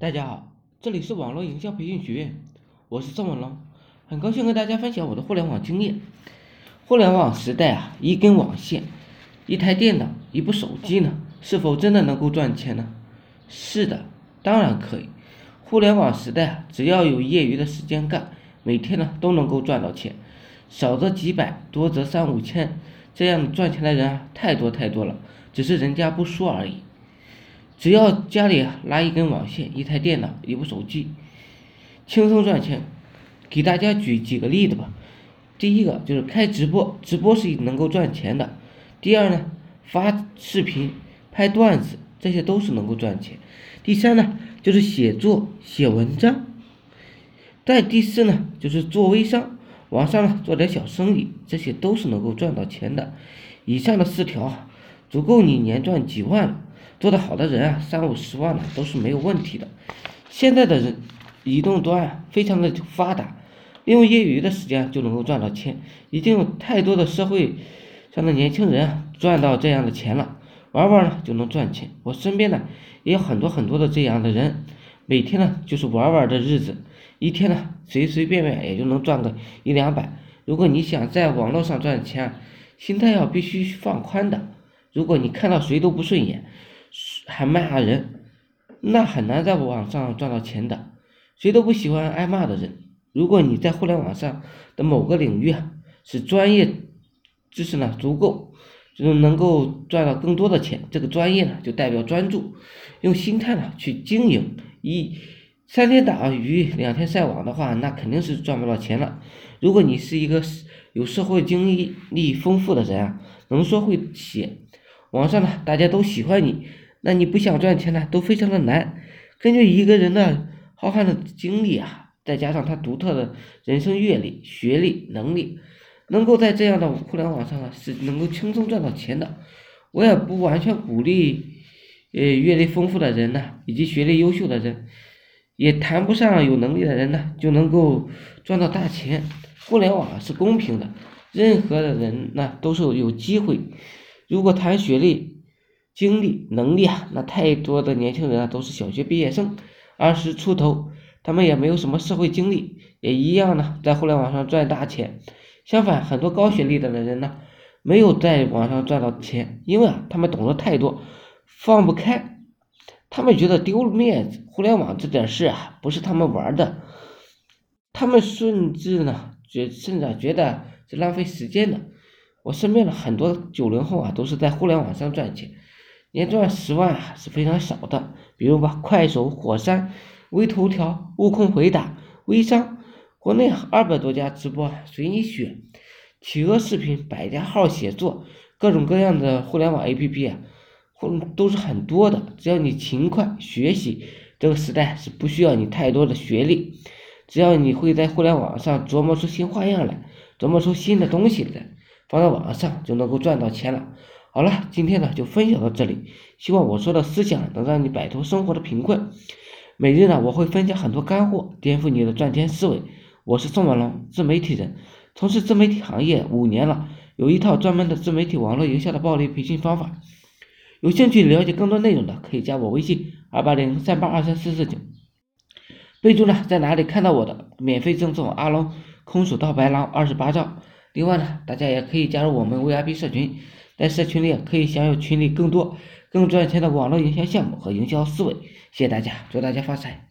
大家好，这里是网络营销培训学院，我是宋文龙，很高兴跟大家分享我的互联网经验。互联网时代啊，一根网线、一台电脑、一部手机呢，是否真的能够赚钱呢？是的，当然可以。互联网时代啊，只要有业余的时间干，每天呢都能够赚到钱，少则几百，多则三五千，这样赚钱的人啊太多太多了，只是人家不说而已。只要家里拉一根网线、一台电脑、一部手机，轻松赚钱。给大家举几个例子吧。第一个就是开直播，直播是能够赚钱的。第二呢，发视频、拍段子，这些都是能够赚钱。第三呢，就是写作、写文章。再第四呢，就是做微商，网上呢做点小生意，这些都是能够赚到钱的。以上的四条啊，足够你年赚几万了。做得好的人啊，三五十万呢都是没有问题的。现在的人，移动端非常的发达，利用业余的时间就能够赚到钱。已经有太多的社会上的年轻人赚到这样的钱了，玩玩呢就能赚钱。我身边呢也有很多很多的这样的人，每天呢就是玩玩的日子，一天呢随随便便也就能赚个一两百。如果你想在网络上赚钱，心态要必须放宽的。如果你看到谁都不顺眼，还骂人，那很难在网上赚到钱的。谁都不喜欢挨骂的人。如果你在互联网上的某个领域啊，是专业知识呢足够，就是能够赚到更多的钱。这个专业呢，就代表专注，用心态呢去经营。一三天打鱼两天晒网的话，那肯定是赚不到钱了。如果你是一个有社会经历丰富的人啊，能说会写，网上呢大家都喜欢你。那你不想赚钱呢，都非常的难。根据一个人的浩瀚的经历啊，再加上他独特的人生阅历、学历、能力，能够在这样的互联网上啊，是能够轻松赚到钱的。我也不完全鼓励，呃，阅历丰富的人呢，以及学历优秀的人，也谈不上有能力的人呢，就能够赚到大钱。互联网是公平的，任何的人呢都是有机会。如果谈学历，经历能力啊，那太多的年轻人啊都是小学毕业生，二十出头，他们也没有什么社会经历，也一样呢，在互联网上赚大钱。相反，很多高学历的人呢，没有在网上赚到钱，因为啊，他们懂得太多，放不开，他们觉得丢了面子。互联网这点事啊，不是他们玩的，他们甚至呢，觉甚至觉得是浪费时间的。我身边的很多九零后啊，都是在互联网上赚钱。年赚十万啊是非常少的，比如吧，快手、火山、微头条、悟空回答、微商，国内二百多家直播随你选，企鹅视频、百家号写作，各种各样的互联网 APP 啊，或都是很多的。只要你勤快学习，这个时代是不需要你太多的学历，只要你会在互联网上琢磨出新花样来，琢磨出新的东西来，放在网上就能够赚到钱了。好了，今天呢就分享到这里，希望我说的思想能让你摆脱生活的贫困。每日呢我会分享很多干货，颠覆你的赚钱思维。我是宋文龙，自媒体人，从事自媒体行业五年了，有一套专门的自媒体网络营销的暴力培训方法。有兴趣了解更多内容的，可以加我微信二八零三八二三四四九，备注呢在哪里看到我的，免费赠送阿龙空手道白狼二十八招。另外呢，大家也可以加入我们 VIP 社群。在社群里可以享有群里更多、更赚钱的网络营销项目和营销思维。谢谢大家，祝大家发财！